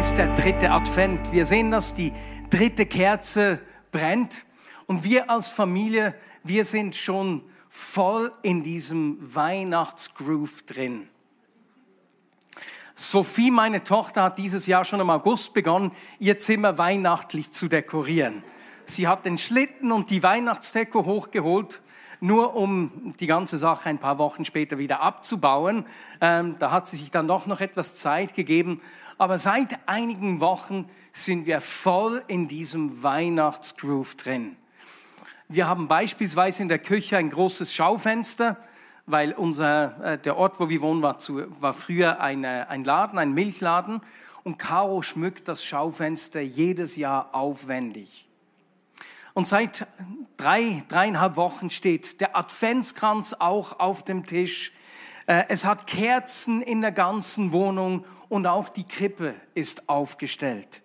Ist der dritte Advent. Wir sehen, dass die dritte Kerze brennt. Und wir als Familie, wir sind schon voll in diesem Weihnachtsgroove drin. Sophie, meine Tochter, hat dieses Jahr schon im August begonnen, ihr Zimmer weihnachtlich zu dekorieren. Sie hat den Schlitten und die Weihnachtsdeko hochgeholt, nur um die ganze Sache ein paar Wochen später wieder abzubauen. Ähm, da hat sie sich dann doch noch etwas Zeit gegeben. Aber seit einigen Wochen sind wir voll in diesem Weihnachtsgroove drin. Wir haben beispielsweise in der Küche ein großes Schaufenster, weil unser, äh, der Ort, wo wir wohnen, war, zu, war früher eine, ein Laden, ein Milchladen. Und Caro schmückt das Schaufenster jedes Jahr aufwendig. Und seit drei, dreieinhalb Wochen steht der Adventskranz auch auf dem Tisch. Äh, es hat Kerzen in der ganzen Wohnung und auch die Krippe ist aufgestellt.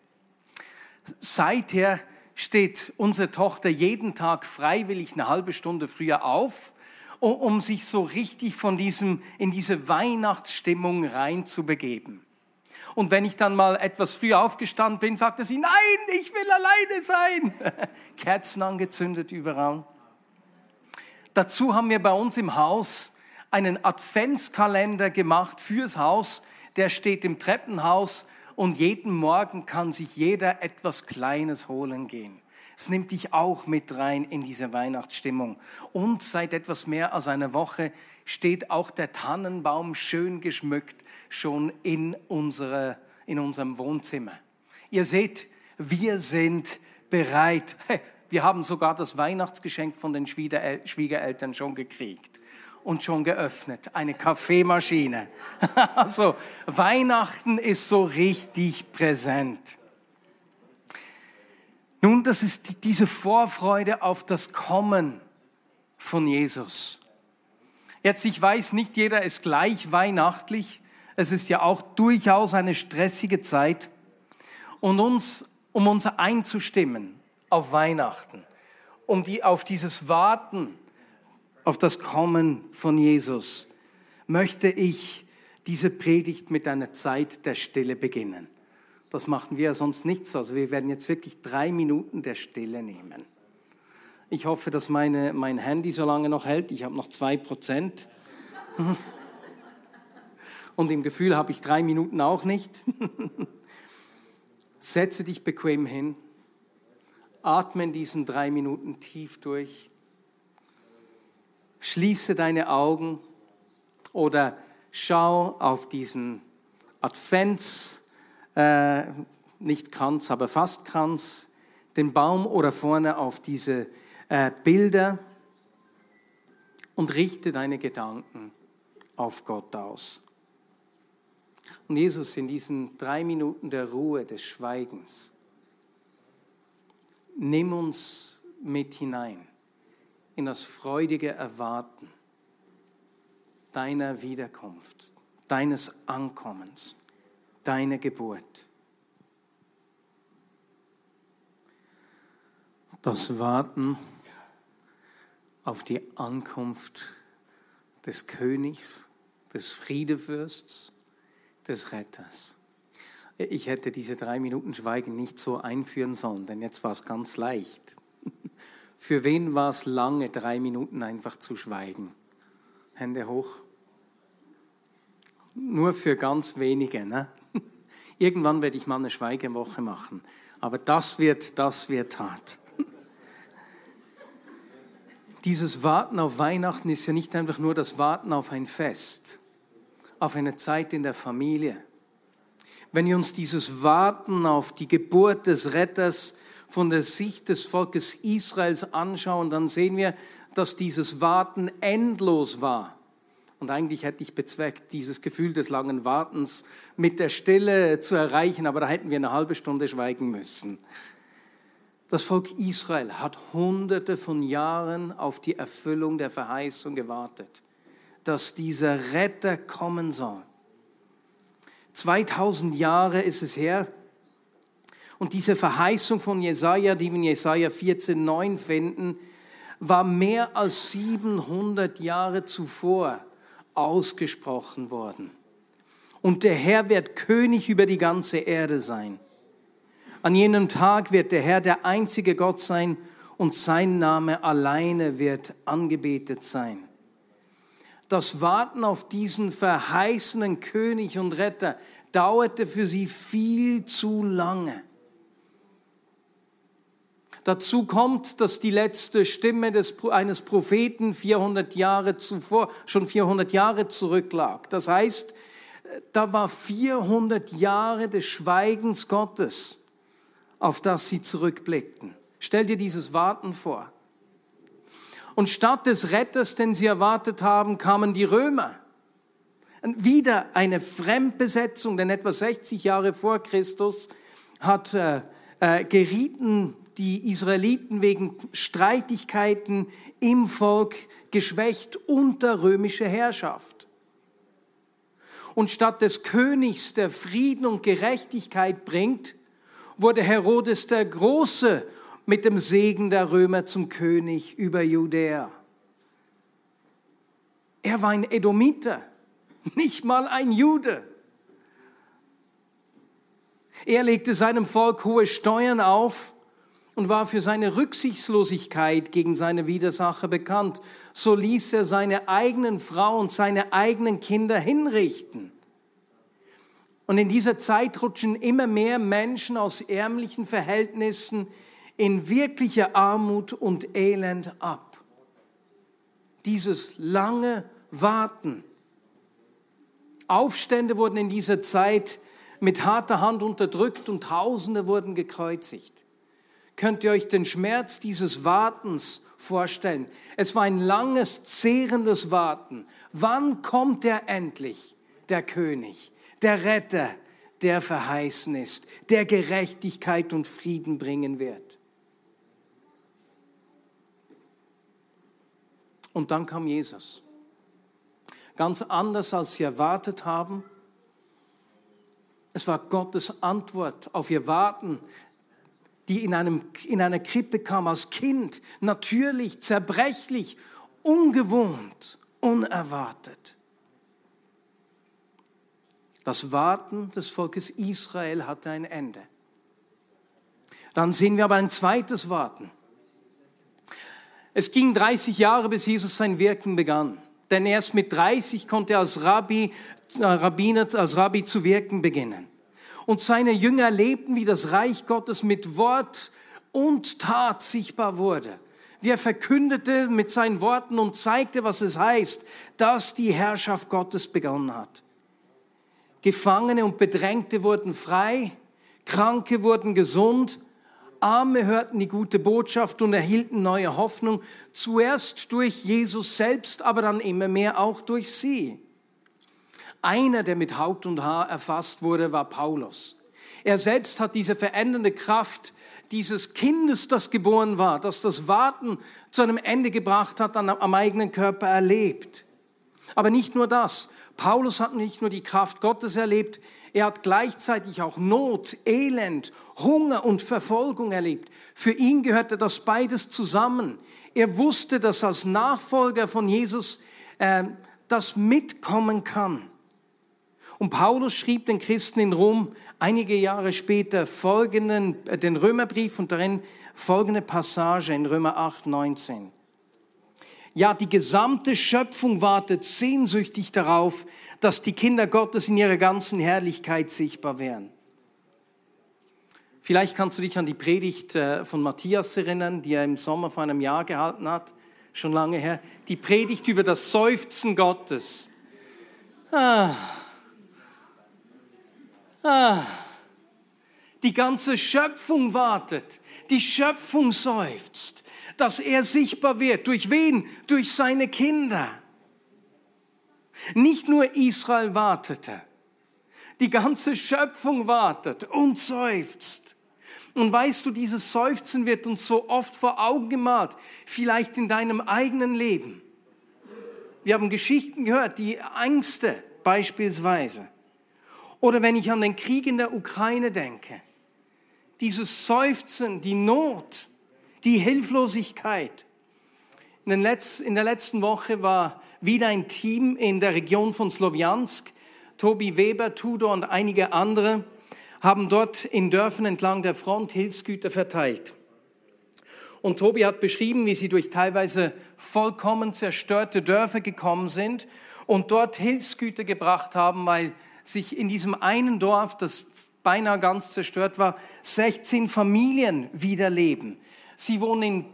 Seither steht unsere Tochter jeden Tag freiwillig eine halbe Stunde früher auf, um sich so richtig von diesem, in diese Weihnachtsstimmung reinzubegeben. Und wenn ich dann mal etwas früher aufgestanden bin, sagte sie, nein, ich will alleine sein. Kerzen angezündet überall. Dazu haben wir bei uns im Haus einen Adventskalender gemacht fürs Haus. Der steht im Treppenhaus und jeden Morgen kann sich jeder etwas Kleines holen gehen. Es nimmt dich auch mit rein in diese Weihnachtsstimmung. Und seit etwas mehr als einer Woche steht auch der Tannenbaum schön geschmückt schon in, unsere, in unserem Wohnzimmer. Ihr seht, wir sind bereit. Wir haben sogar das Weihnachtsgeschenk von den Schwiegereltern schon gekriegt und schon geöffnet. Eine Kaffeemaschine. Also Weihnachten ist so richtig präsent. Nun, das ist diese Vorfreude auf das Kommen von Jesus. Jetzt, ich weiß, nicht jeder ist gleich weihnachtlich. Es ist ja auch durchaus eine stressige Zeit. Und uns, um uns einzustimmen auf Weihnachten, um die, auf dieses Warten, auf das Kommen von Jesus, möchte ich diese Predigt mit einer Zeit der Stille beginnen. Das machen wir ja sonst nicht so. Also wir werden jetzt wirklich drei Minuten der Stille nehmen. Ich hoffe, dass meine, mein Handy so lange noch hält. Ich habe noch zwei Prozent. Und im Gefühl habe ich drei Minuten auch nicht. Setze dich bequem hin. Atme in diesen drei Minuten tief durch. Schließe deine Augen oder schau auf diesen Advents, äh, nicht Kranz, aber fast Kranz, den Baum oder vorne auf diese äh, Bilder und richte deine Gedanken auf Gott aus. Und Jesus in diesen drei Minuten der Ruhe, des Schweigens, nimm uns mit hinein in das freudige Erwarten deiner Wiederkunft, deines Ankommens, deiner Geburt. Das Warten auf die Ankunft des Königs, des Friedefürsts, des Retters. Ich hätte diese drei Minuten Schweigen nicht so einführen sollen, denn jetzt war es ganz leicht. Für wen war es lange, drei Minuten einfach zu schweigen? Hände hoch. Nur für ganz wenige. Ne? Irgendwann werde ich mal eine Schweigewoche machen. Aber das wird, das wird hart. Dieses Warten auf Weihnachten ist ja nicht einfach nur das Warten auf ein Fest, auf eine Zeit in der Familie. Wenn wir uns dieses Warten auf die Geburt des Retters von der Sicht des Volkes Israels anschauen, dann sehen wir, dass dieses Warten endlos war. Und eigentlich hätte ich bezweckt, dieses Gefühl des langen Wartens mit der Stille zu erreichen, aber da hätten wir eine halbe Stunde schweigen müssen. Das Volk Israel hat hunderte von Jahren auf die Erfüllung der Verheißung gewartet, dass dieser Retter kommen soll. 2000 Jahre ist es her, und diese Verheißung von Jesaja, die wir in Jesaja 14,9 finden, war mehr als 700 Jahre zuvor ausgesprochen worden. Und der Herr wird König über die ganze Erde sein. An jenem Tag wird der Herr der einzige Gott sein und sein Name alleine wird angebetet sein. Das Warten auf diesen verheißenen König und Retter dauerte für sie viel zu lange. Dazu kommt, dass die letzte Stimme des, eines Propheten 400 Jahre zuvor, schon 400 Jahre zurücklag. Das heißt, da war 400 Jahre des Schweigens Gottes, auf das sie zurückblickten. Stell dir dieses Warten vor. Und statt des Retters, den sie erwartet haben, kamen die Römer. Und wieder eine Fremdbesetzung, denn etwa 60 Jahre vor Christus hat äh, äh, gerieten die Israeliten wegen Streitigkeiten im Volk geschwächt unter römische Herrschaft. Und statt des Königs, der Frieden und Gerechtigkeit bringt, wurde Herodes der Große mit dem Segen der Römer zum König über Judäa. Er war ein Edomiter, nicht mal ein Jude. Er legte seinem Volk hohe Steuern auf und war für seine Rücksichtslosigkeit gegen seine Widersacher bekannt. So ließ er seine eigenen Frau und seine eigenen Kinder hinrichten. Und in dieser Zeit rutschen immer mehr Menschen aus ärmlichen Verhältnissen in wirkliche Armut und Elend ab. Dieses lange Warten. Aufstände wurden in dieser Zeit mit harter Hand unterdrückt und Tausende wurden gekreuzigt. Könnt ihr euch den Schmerz dieses Wartens vorstellen? Es war ein langes, zehrendes Warten. Wann kommt er endlich, der König, der Retter, der verheißen ist, der Gerechtigkeit und Frieden bringen wird? Und dann kam Jesus. Ganz anders, als sie erwartet haben. Es war Gottes Antwort auf ihr Warten die in, einem, in einer Krippe kam als Kind, natürlich, zerbrechlich, ungewohnt, unerwartet. Das Warten des Volkes Israel hatte ein Ende. Dann sehen wir aber ein zweites Warten. Es ging 30 Jahre, bis Jesus sein Wirken begann. Denn erst mit 30 konnte er als Rabbi, äh, Rabbiner, als Rabbi zu wirken beginnen. Und seine Jünger lebten, wie das Reich Gottes mit Wort und Tat sichtbar wurde. Wie er verkündete mit seinen Worten und zeigte, was es heißt, dass die Herrschaft Gottes begonnen hat. Gefangene und Bedrängte wurden frei, Kranke wurden gesund, Arme hörten die gute Botschaft und erhielten neue Hoffnung, zuerst durch Jesus selbst, aber dann immer mehr auch durch sie. Einer, der mit Haupt und Haar erfasst wurde, war Paulus. Er selbst hat diese verändernde Kraft dieses Kindes, das geboren war, das das Warten zu einem Ende gebracht hat, am eigenen Körper erlebt. Aber nicht nur das. Paulus hat nicht nur die Kraft Gottes erlebt, er hat gleichzeitig auch Not, Elend, Hunger und Verfolgung erlebt. Für ihn gehörte das beides zusammen. Er wusste, dass als Nachfolger von Jesus äh, das mitkommen kann. Und Paulus schrieb den Christen in Rom einige Jahre später folgenden, äh, den Römerbrief und darin folgende Passage in Römer 8, 19. Ja, die gesamte Schöpfung wartet sehnsüchtig darauf, dass die Kinder Gottes in ihrer ganzen Herrlichkeit sichtbar werden. Vielleicht kannst du dich an die Predigt äh, von Matthias erinnern, die er im Sommer vor einem Jahr gehalten hat, schon lange her. Die Predigt über das Seufzen Gottes. Ah, Ah, die ganze Schöpfung wartet, die Schöpfung seufzt, dass er sichtbar wird. Durch wen? Durch seine Kinder. Nicht nur Israel wartete, die ganze Schöpfung wartet und seufzt. Und weißt du, dieses Seufzen wird uns so oft vor Augen gemalt, vielleicht in deinem eigenen Leben. Wir haben Geschichten gehört, die Ängste beispielsweise. Oder wenn ich an den Krieg in der Ukraine denke, dieses Seufzen, die Not, die Hilflosigkeit. In, der letzten Woche war wieder ein Team in der Region von Sloviansk. Tobi Weber, Tudor und einige andere haben dort in Dörfern entlang der Front Hilfsgüter verteilt. Und Tobi hat beschrieben, wie sie durch teilweise vollkommen zerstörte Dörfer gekommen sind und dort Hilfsgüter gebracht haben, weil sich in diesem einen Dorf, das beinahe ganz zerstört war, 16 Familien wieder leben. Sie wohnen in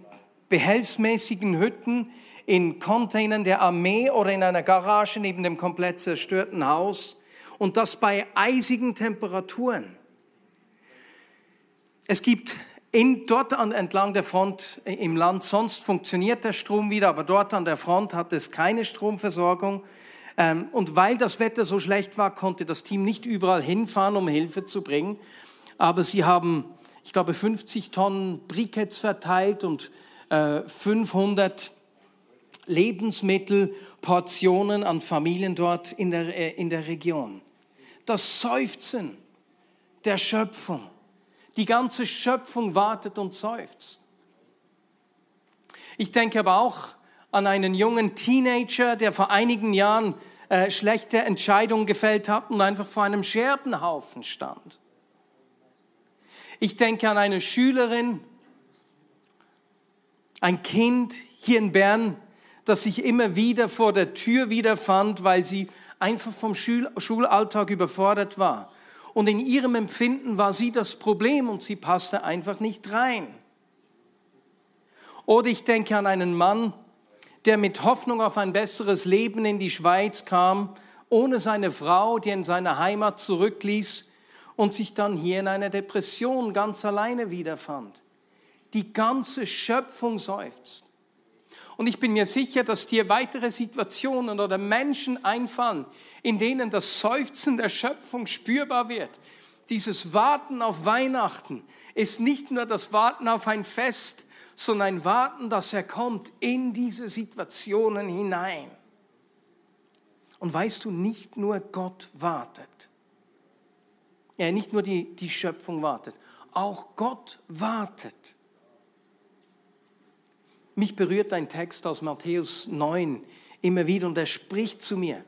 behelfsmäßigen Hütten, in Containern der Armee oder in einer Garage neben dem komplett zerstörten Haus und das bei eisigen Temperaturen. Es gibt in, dort an, entlang der Front im Land, sonst funktioniert der Strom wieder, aber dort an der Front hat es keine Stromversorgung. Ähm, und weil das Wetter so schlecht war, konnte das Team nicht überall hinfahren, um Hilfe zu bringen. Aber sie haben, ich glaube, 50 Tonnen Briketts verteilt und 500 äh, Lebensmittelportionen an Familien dort in der, äh, in der Region. Das Seufzen der Schöpfung die ganze Schöpfung wartet und seufzt. Ich denke aber auch an einen jungen Teenager, der vor einigen Jahren äh, schlechte Entscheidungen gefällt hat und einfach vor einem Scherbenhaufen stand. Ich denke an eine Schülerin, ein Kind hier in Bern, das sich immer wieder vor der Tür wiederfand, weil sie einfach vom Schulalltag überfordert war und in ihrem Empfinden war sie das Problem und sie passte einfach nicht rein. Oder ich denke an einen Mann, der mit Hoffnung auf ein besseres Leben in die Schweiz kam, ohne seine Frau, die in seiner Heimat zurückließ und sich dann hier in einer Depression ganz alleine wiederfand. Die ganze Schöpfung seufzt. Und ich bin mir sicher, dass dir weitere Situationen oder Menschen einfallen, in denen das Seufzen der Schöpfung spürbar wird. Dieses Warten auf Weihnachten ist nicht nur das Warten auf ein Fest, sondern Warten, dass er kommt in diese Situationen hinein. Und weißt du, nicht nur Gott wartet. Ja, nicht nur die, die Schöpfung wartet, auch Gott wartet. Mich berührt ein Text aus Matthäus 9 immer wieder und er spricht zu mir.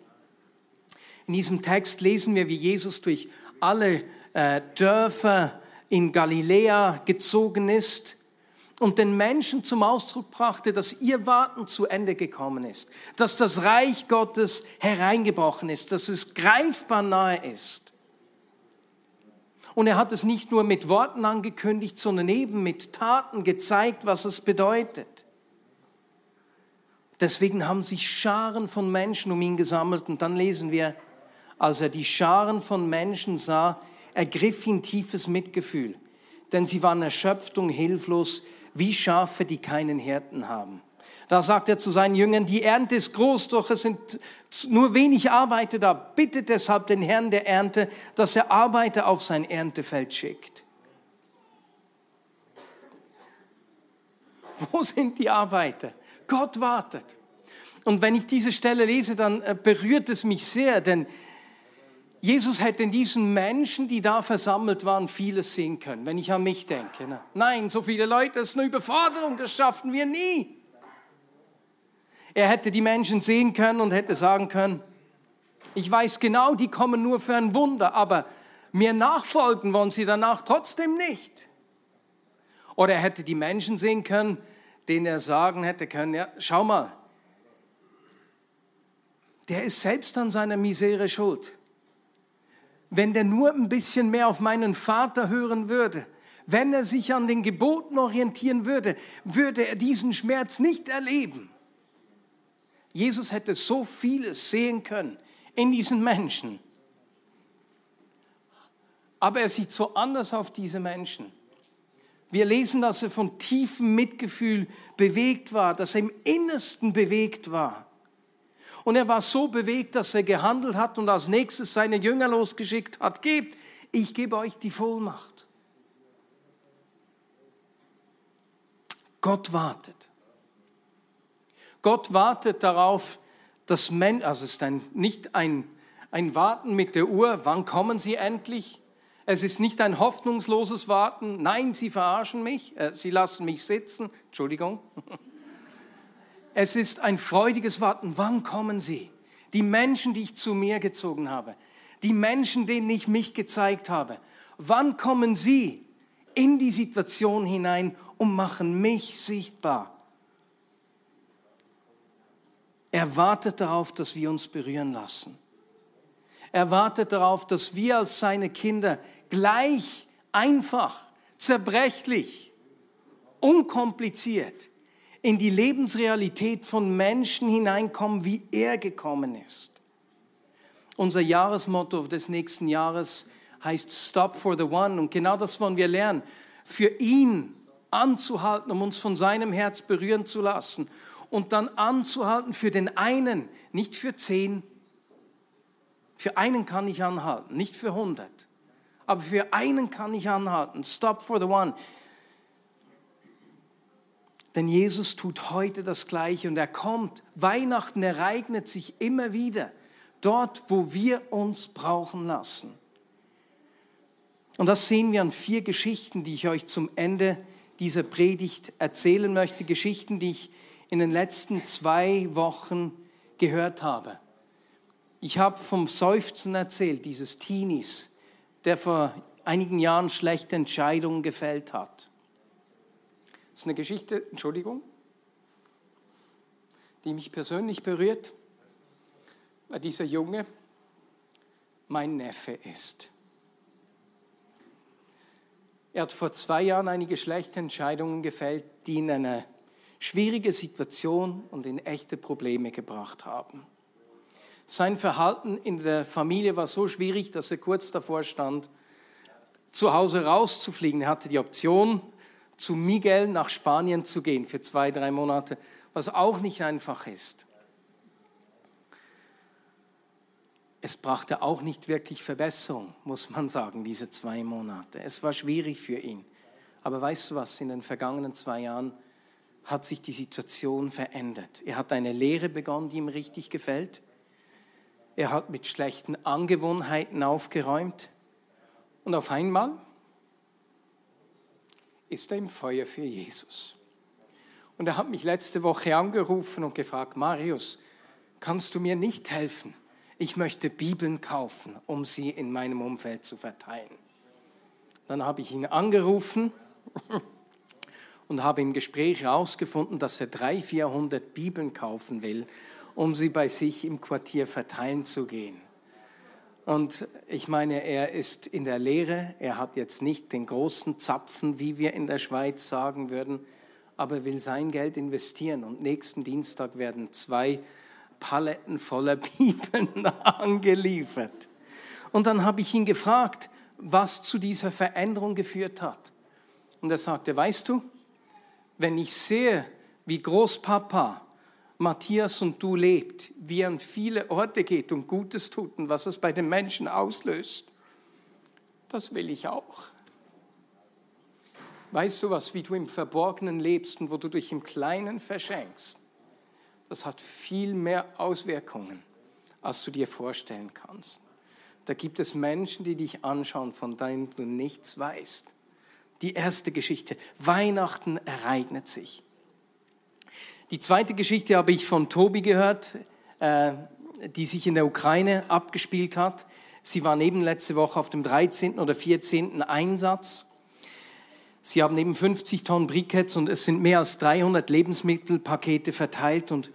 In diesem Text lesen wir, wie Jesus durch alle äh, Dörfer in Galiläa gezogen ist und den Menschen zum Ausdruck brachte, dass ihr Warten zu Ende gekommen ist, dass das Reich Gottes hereingebrochen ist, dass es greifbar nahe ist. Und er hat es nicht nur mit Worten angekündigt, sondern eben mit Taten gezeigt, was es bedeutet. Deswegen haben sich Scharen von Menschen um ihn gesammelt und dann lesen wir, als er die Scharen von Menschen sah, ergriff ihn tiefes Mitgefühl, denn sie waren erschöpft und hilflos, wie Schafe, die keinen Hirten haben. Da sagt er zu seinen Jüngern, die Ernte ist groß, doch es sind nur wenig Arbeiter da. Bittet deshalb den Herrn der Ernte, dass er Arbeiter auf sein Erntefeld schickt. Wo sind die Arbeiter? Gott wartet. Und wenn ich diese Stelle lese, dann äh, berührt es mich sehr, denn Jesus hätte in diesen Menschen, die da versammelt waren, vieles sehen können, wenn ich an mich denke. Ne? Nein, so viele Leute, das ist eine Überforderung, das schaffen wir nie. Er hätte die Menschen sehen können und hätte sagen können, ich weiß genau, die kommen nur für ein Wunder, aber mir nachfolgen wollen sie danach trotzdem nicht. Oder er hätte die Menschen sehen können, denen er sagen hätte können, ja, schau mal, der ist selbst an seiner Misere schuld wenn der nur ein bisschen mehr auf meinen Vater hören würde, wenn er sich an den Geboten orientieren würde, würde er diesen Schmerz nicht erleben. Jesus hätte so vieles sehen können in diesen Menschen. Aber er sieht so anders auf diese Menschen. Wir lesen, dass er von tiefem Mitgefühl bewegt war, dass er im Innersten bewegt war. Und er war so bewegt, dass er gehandelt hat und als nächstes seine Jünger losgeschickt hat, gebt, ich gebe euch die Vollmacht. Gott wartet. Gott wartet darauf, dass Menschen, also es ist ein, nicht ein, ein Warten mit der Uhr, wann kommen sie endlich? Es ist nicht ein hoffnungsloses Warten, nein, sie verarschen mich, äh, sie lassen mich sitzen, Entschuldigung. Es ist ein freudiges Warten, wann kommen sie? Die Menschen, die ich zu mir gezogen habe, die Menschen, denen ich mich gezeigt habe, wann kommen sie in die Situation hinein und machen mich sichtbar? Er wartet darauf, dass wir uns berühren lassen. Er wartet darauf, dass wir als seine Kinder gleich, einfach, zerbrechlich, unkompliziert in die Lebensrealität von Menschen hineinkommen, wie er gekommen ist. Unser Jahresmotto des nächsten Jahres heißt Stop for the One. Und genau das wollen wir lernen. Für ihn anzuhalten, um uns von seinem Herz berühren zu lassen und dann anzuhalten für den einen, nicht für zehn. Für einen kann ich anhalten, nicht für hundert. Aber für einen kann ich anhalten. Stop for the one. Denn Jesus tut heute das Gleiche und er kommt. Weihnachten ereignet sich immer wieder dort, wo wir uns brauchen lassen. Und das sehen wir an vier Geschichten, die ich euch zum Ende dieser Predigt erzählen möchte. Geschichten, die ich in den letzten zwei Wochen gehört habe. Ich habe vom Seufzen erzählt, dieses Teenies, der vor einigen Jahren schlechte Entscheidungen gefällt hat. Das ist eine Geschichte, Entschuldigung, die mich persönlich berührt, weil dieser Junge mein Neffe ist. Er hat vor zwei Jahren einige schlechte Entscheidungen gefällt, die in einer schwierige Situation und in echte Probleme gebracht haben. Sein Verhalten in der Familie war so schwierig, dass er kurz davor stand, zu Hause rauszufliegen. Er hatte die Option, zu Miguel nach Spanien zu gehen für zwei, drei Monate, was auch nicht einfach ist. Es brachte auch nicht wirklich Verbesserung, muss man sagen, diese zwei Monate. Es war schwierig für ihn. Aber weißt du was, in den vergangenen zwei Jahren hat sich die Situation verändert. Er hat eine Lehre begonnen, die ihm richtig gefällt. Er hat mit schlechten Angewohnheiten aufgeräumt. Und auf einmal ist er im Feuer für Jesus. Und er hat mich letzte Woche angerufen und gefragt, Marius, kannst du mir nicht helfen? Ich möchte Bibeln kaufen, um sie in meinem Umfeld zu verteilen. Dann habe ich ihn angerufen und habe im Gespräch herausgefunden, dass er 300, 400 Bibeln kaufen will, um sie bei sich im Quartier verteilen zu gehen. Und ich meine, er ist in der Lehre, er hat jetzt nicht den großen Zapfen, wie wir in der Schweiz sagen würden, aber will sein Geld investieren. Und nächsten Dienstag werden zwei Paletten voller Bibeln angeliefert. Und dann habe ich ihn gefragt, was zu dieser Veränderung geführt hat. Und er sagte, weißt du, wenn ich sehe, wie Großpapa Matthias und du lebt, wie er an viele Orte geht und Gutes tut und was es bei den Menschen auslöst, das will ich auch. Weißt du was, wie du im Verborgenen lebst und wo du dich im Kleinen verschenkst? Das hat viel mehr Auswirkungen, als du dir vorstellen kannst. Da gibt es Menschen, die dich anschauen, von denen du nichts weißt die erste Geschichte. Weihnachten ereignet sich. Die zweite Geschichte habe ich von Tobi gehört, äh, die sich in der Ukraine abgespielt hat. Sie war neben letzte Woche auf dem 13. oder 14. Einsatz. Sie haben eben 50 Tonnen Briketts und es sind mehr als 300 Lebensmittelpakete verteilt. Und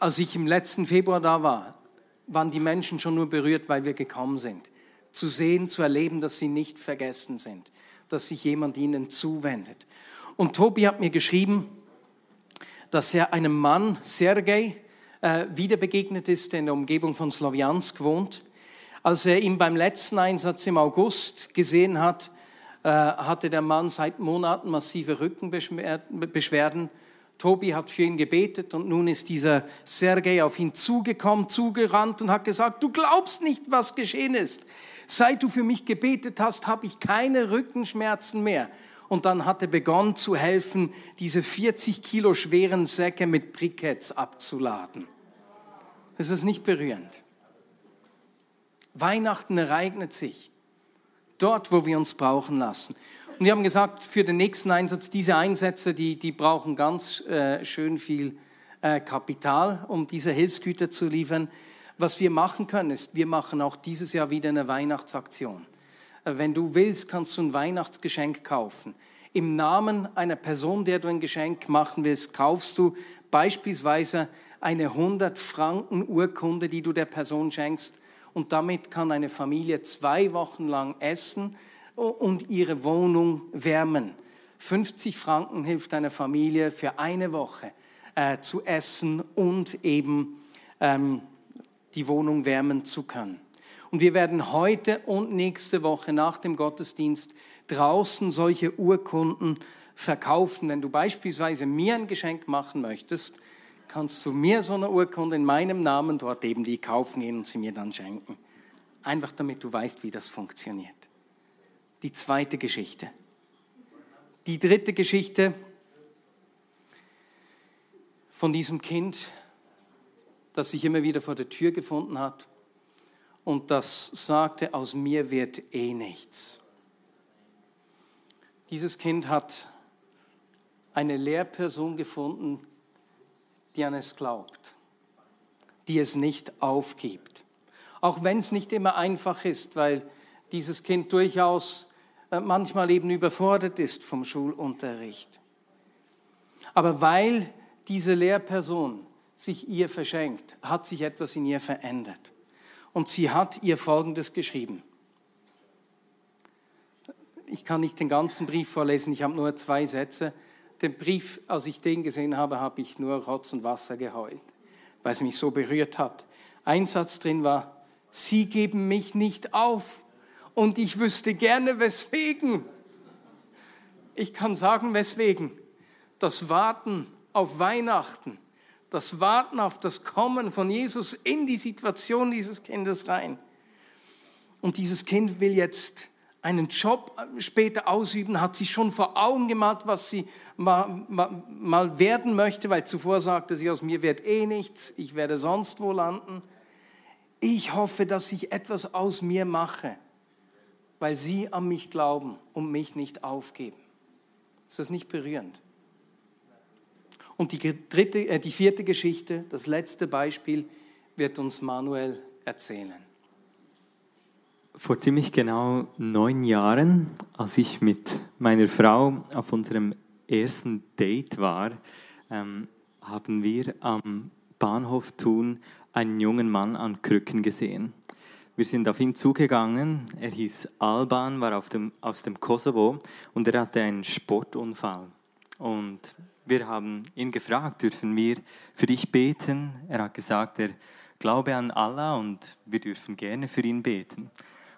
als ich im letzten Februar da war, waren die Menschen schon nur berührt, weil wir gekommen sind. Zu sehen, zu erleben, dass sie nicht vergessen sind dass sich jemand ihnen zuwendet. Und Tobi hat mir geschrieben, dass er einem Mann, Sergei, äh, wieder begegnet ist, der in der Umgebung von Sloviansk wohnt. Als er ihn beim letzten Einsatz im August gesehen hat, äh, hatte der Mann seit Monaten massive Rückenbeschwerden, Tobi hat für ihn gebetet und nun ist dieser Sergei auf ihn zugekommen, zugerannt und hat gesagt, du glaubst nicht, was geschehen ist. Seit du für mich gebetet hast, habe ich keine Rückenschmerzen mehr. Und dann hat er begonnen zu helfen, diese 40 Kilo schweren Säcke mit Briketts abzuladen. Das ist nicht berührend. Weihnachten ereignet sich dort, wo wir uns brauchen lassen. Und wir haben gesagt, für den nächsten Einsatz, diese Einsätze, die, die brauchen ganz äh, schön viel äh, Kapital, um diese Hilfsgüter zu liefern. Was wir machen können, ist, wir machen auch dieses Jahr wieder eine Weihnachtsaktion. Wenn du willst, kannst du ein Weihnachtsgeschenk kaufen. Im Namen einer Person, der du ein Geschenk machen willst, kaufst du beispielsweise eine 100 Franken Urkunde, die du der Person schenkst. Und damit kann eine Familie zwei Wochen lang essen und ihre Wohnung wärmen. 50 Franken hilft einer Familie für eine Woche äh, zu essen und eben ähm, die Wohnung wärmen zu können. Und wir werden heute und nächste Woche nach dem Gottesdienst draußen solche Urkunden verkaufen. Wenn du beispielsweise mir ein Geschenk machen möchtest, kannst du mir so eine Urkunde in meinem Namen dort eben die kaufen gehen und sie mir dann schenken. Einfach damit du weißt, wie das funktioniert. Die zweite Geschichte. Die dritte Geschichte von diesem Kind, das sich immer wieder vor der Tür gefunden hat und das sagte, aus mir wird eh nichts. Dieses Kind hat eine Lehrperson gefunden, die an es glaubt, die es nicht aufgibt. Auch wenn es nicht immer einfach ist, weil dieses Kind durchaus äh, manchmal eben überfordert ist vom Schulunterricht. Aber weil diese Lehrperson sich ihr verschenkt, hat sich etwas in ihr verändert. Und sie hat ihr Folgendes geschrieben. Ich kann nicht den ganzen Brief vorlesen, ich habe nur zwei Sätze. Den Brief, als ich den gesehen habe, habe ich nur Rotz und Wasser geheult, weil es mich so berührt hat. Ein Satz drin war, Sie geben mich nicht auf und ich wüsste gerne weswegen. Ich kann sagen, weswegen. Das Warten auf Weihnachten das Warten auf das Kommen von Jesus in die Situation dieses Kindes rein. Und dieses Kind will jetzt einen Job später ausüben, hat sich schon vor Augen gemalt, was sie mal, mal, mal, werden möchte, weil zuvor sagte sie, aus mir wird eh nichts, ich werde sonst wo landen. Ich hoffe, dass ich etwas aus mir mache, weil sie an mich glauben und mich nicht aufgeben. Ist das nicht berührend? Und die, dritte, äh, die vierte Geschichte, das letzte Beispiel, wird uns Manuel erzählen. Vor ziemlich genau neun Jahren, als ich mit meiner Frau auf unserem ersten Date war, ähm, haben wir am Bahnhof Thun einen jungen Mann an Krücken gesehen. Wir sind auf ihn zugegangen. Er hieß Alban, war dem, aus dem Kosovo und er hatte einen Sportunfall. Und wir haben ihn gefragt, dürfen wir für dich beten? Er hat gesagt, er glaube an Allah und wir dürfen gerne für ihn beten.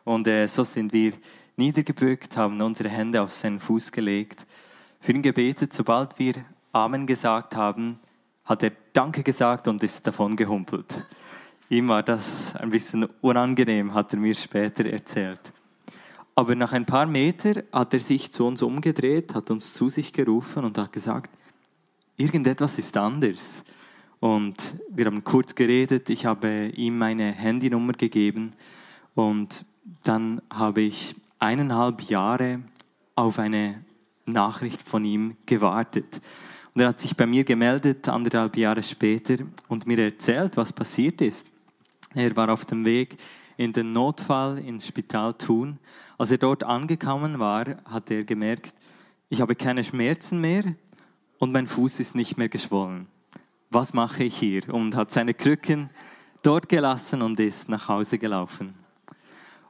Und äh, so sind wir niedergebückt, haben unsere Hände auf seinen Fuß gelegt, für ihn gebetet. Sobald wir Amen gesagt haben, hat er Danke gesagt und ist davon gehumpelt. Ihm war das ein bisschen unangenehm, hat er mir später erzählt. Aber nach ein paar Metern hat er sich zu uns umgedreht, hat uns zu sich gerufen und hat gesagt, irgendetwas ist anders. Und wir haben kurz geredet, ich habe ihm meine Handynummer gegeben und dann habe ich eineinhalb Jahre auf eine Nachricht von ihm gewartet. Und er hat sich bei mir gemeldet, anderthalb Jahre später, und mir erzählt, was passiert ist. Er war auf dem Weg in den Notfall ins Spital Thun. Als er dort angekommen war, hat er gemerkt, ich habe keine Schmerzen mehr, und mein Fuß ist nicht mehr geschwollen. Was mache ich hier? Und hat seine Krücken dort gelassen und ist nach Hause gelaufen.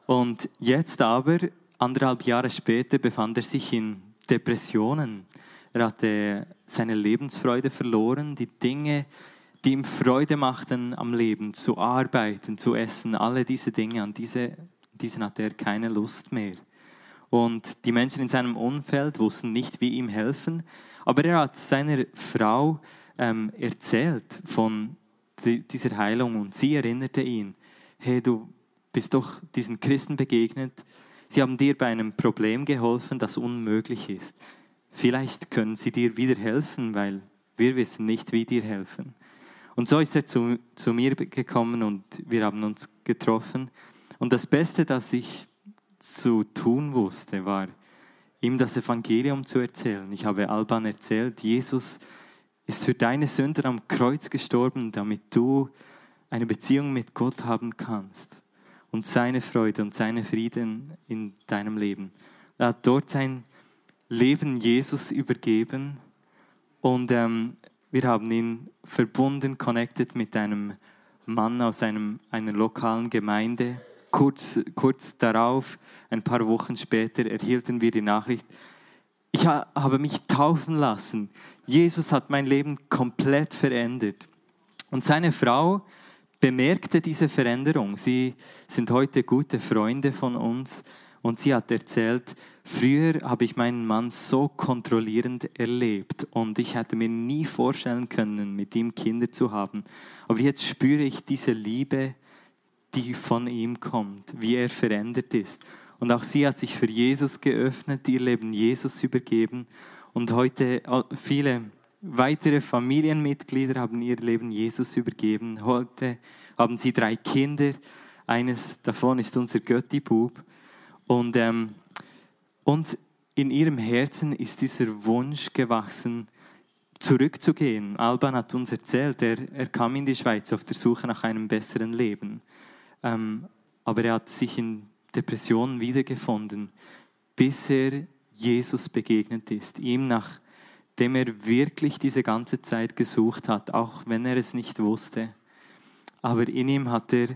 Und jetzt aber, anderthalb Jahre später, befand er sich in Depressionen. Er hatte seine Lebensfreude verloren, die Dinge, die ihm Freude machten am Leben, zu arbeiten, zu essen, alle diese Dinge, an diese, diesen hatte er keine Lust mehr. Und die Menschen in seinem Umfeld wussten nicht, wie ihm helfen. Aber er hat seiner Frau ähm, erzählt von dieser Heilung und sie erinnerte ihn, hey, du bist doch diesen Christen begegnet, sie haben dir bei einem Problem geholfen, das unmöglich ist. Vielleicht können sie dir wieder helfen, weil wir wissen nicht, wie dir helfen. Und so ist er zu, zu mir gekommen und wir haben uns getroffen. Und das Beste, das ich zu tun wusste, war, ihm das Evangelium zu erzählen. Ich habe Alban erzählt, Jesus ist für deine Sünden am Kreuz gestorben, damit du eine Beziehung mit Gott haben kannst und seine Freude und seine Frieden in deinem Leben. Er hat dort sein Leben Jesus übergeben und ähm, wir haben ihn verbunden, connected mit einem Mann aus einem, einer lokalen Gemeinde. Kurz, kurz darauf, ein paar Wochen später, erhielten wir die Nachricht, ich habe mich taufen lassen. Jesus hat mein Leben komplett verändert. Und seine Frau bemerkte diese Veränderung. Sie sind heute gute Freunde von uns und sie hat erzählt, früher habe ich meinen Mann so kontrollierend erlebt und ich hätte mir nie vorstellen können, mit ihm Kinder zu haben. Aber jetzt spüre ich diese Liebe, die von ihm kommt, wie er verändert ist. Und auch sie hat sich für Jesus geöffnet, ihr Leben Jesus übergeben. Und heute äh, viele weitere Familienmitglieder haben ihr Leben Jesus übergeben. Heute haben sie drei Kinder. Eines davon ist unser Götti-Bub. Und, ähm, und in ihrem Herzen ist dieser Wunsch gewachsen, zurückzugehen. Alban hat uns erzählt, er, er kam in die Schweiz auf der Suche nach einem besseren Leben. Ähm, aber er hat sich in Depressionen wiedergefunden, bis er Jesus begegnet ist, ihm nachdem er wirklich diese ganze Zeit gesucht hat, auch wenn er es nicht wusste. Aber in ihm hat er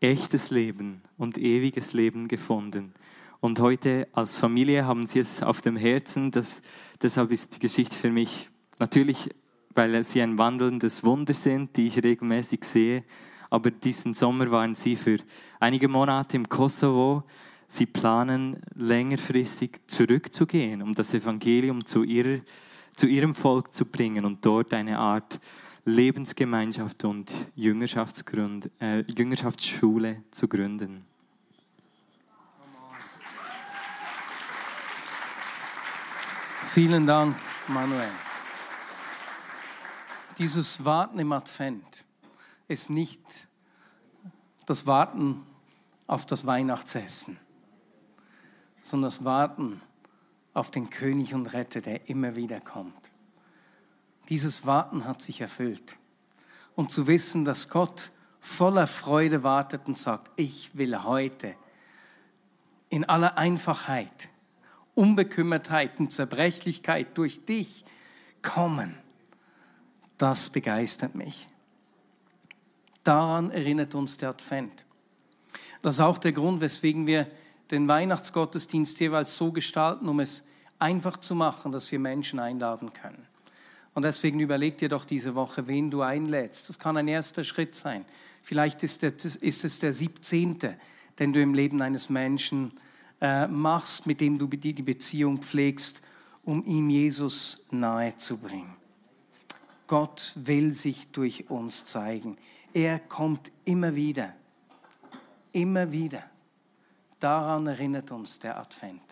echtes Leben und ewiges Leben gefunden. Und heute als Familie haben sie es auf dem Herzen. Das, deshalb ist die Geschichte für mich natürlich, weil sie ein wandelndes Wunder sind, die ich regelmäßig sehe, aber diesen Sommer waren sie für einige Monate im Kosovo. Sie planen längerfristig zurückzugehen, um das Evangelium zu, ihrer, zu ihrem Volk zu bringen und dort eine Art Lebensgemeinschaft und äh, Jüngerschaftsschule zu gründen. Vielen Dank, Manuel. Dieses Warten im Advent ist nicht das Warten auf das Weihnachtsessen, sondern das Warten auf den König und Retter, der immer wieder kommt. Dieses Warten hat sich erfüllt. Und zu wissen, dass Gott voller Freude wartet und sagt, ich will heute in aller Einfachheit, Unbekümmertheit und Zerbrechlichkeit durch dich kommen, das begeistert mich. Daran erinnert uns der Advent. Das ist auch der Grund, weswegen wir den Weihnachtsgottesdienst jeweils so gestalten, um es einfach zu machen, dass wir Menschen einladen können. Und deswegen überleg dir doch diese Woche, wen du einlädst. Das kann ein erster Schritt sein. Vielleicht ist es der 17., den du im Leben eines Menschen äh, machst, mit dem du die Beziehung pflegst, um ihm Jesus nahe zu bringen. Gott will sich durch uns zeigen. Er kommt immer wieder. Immer wieder. Daran erinnert uns der Advent.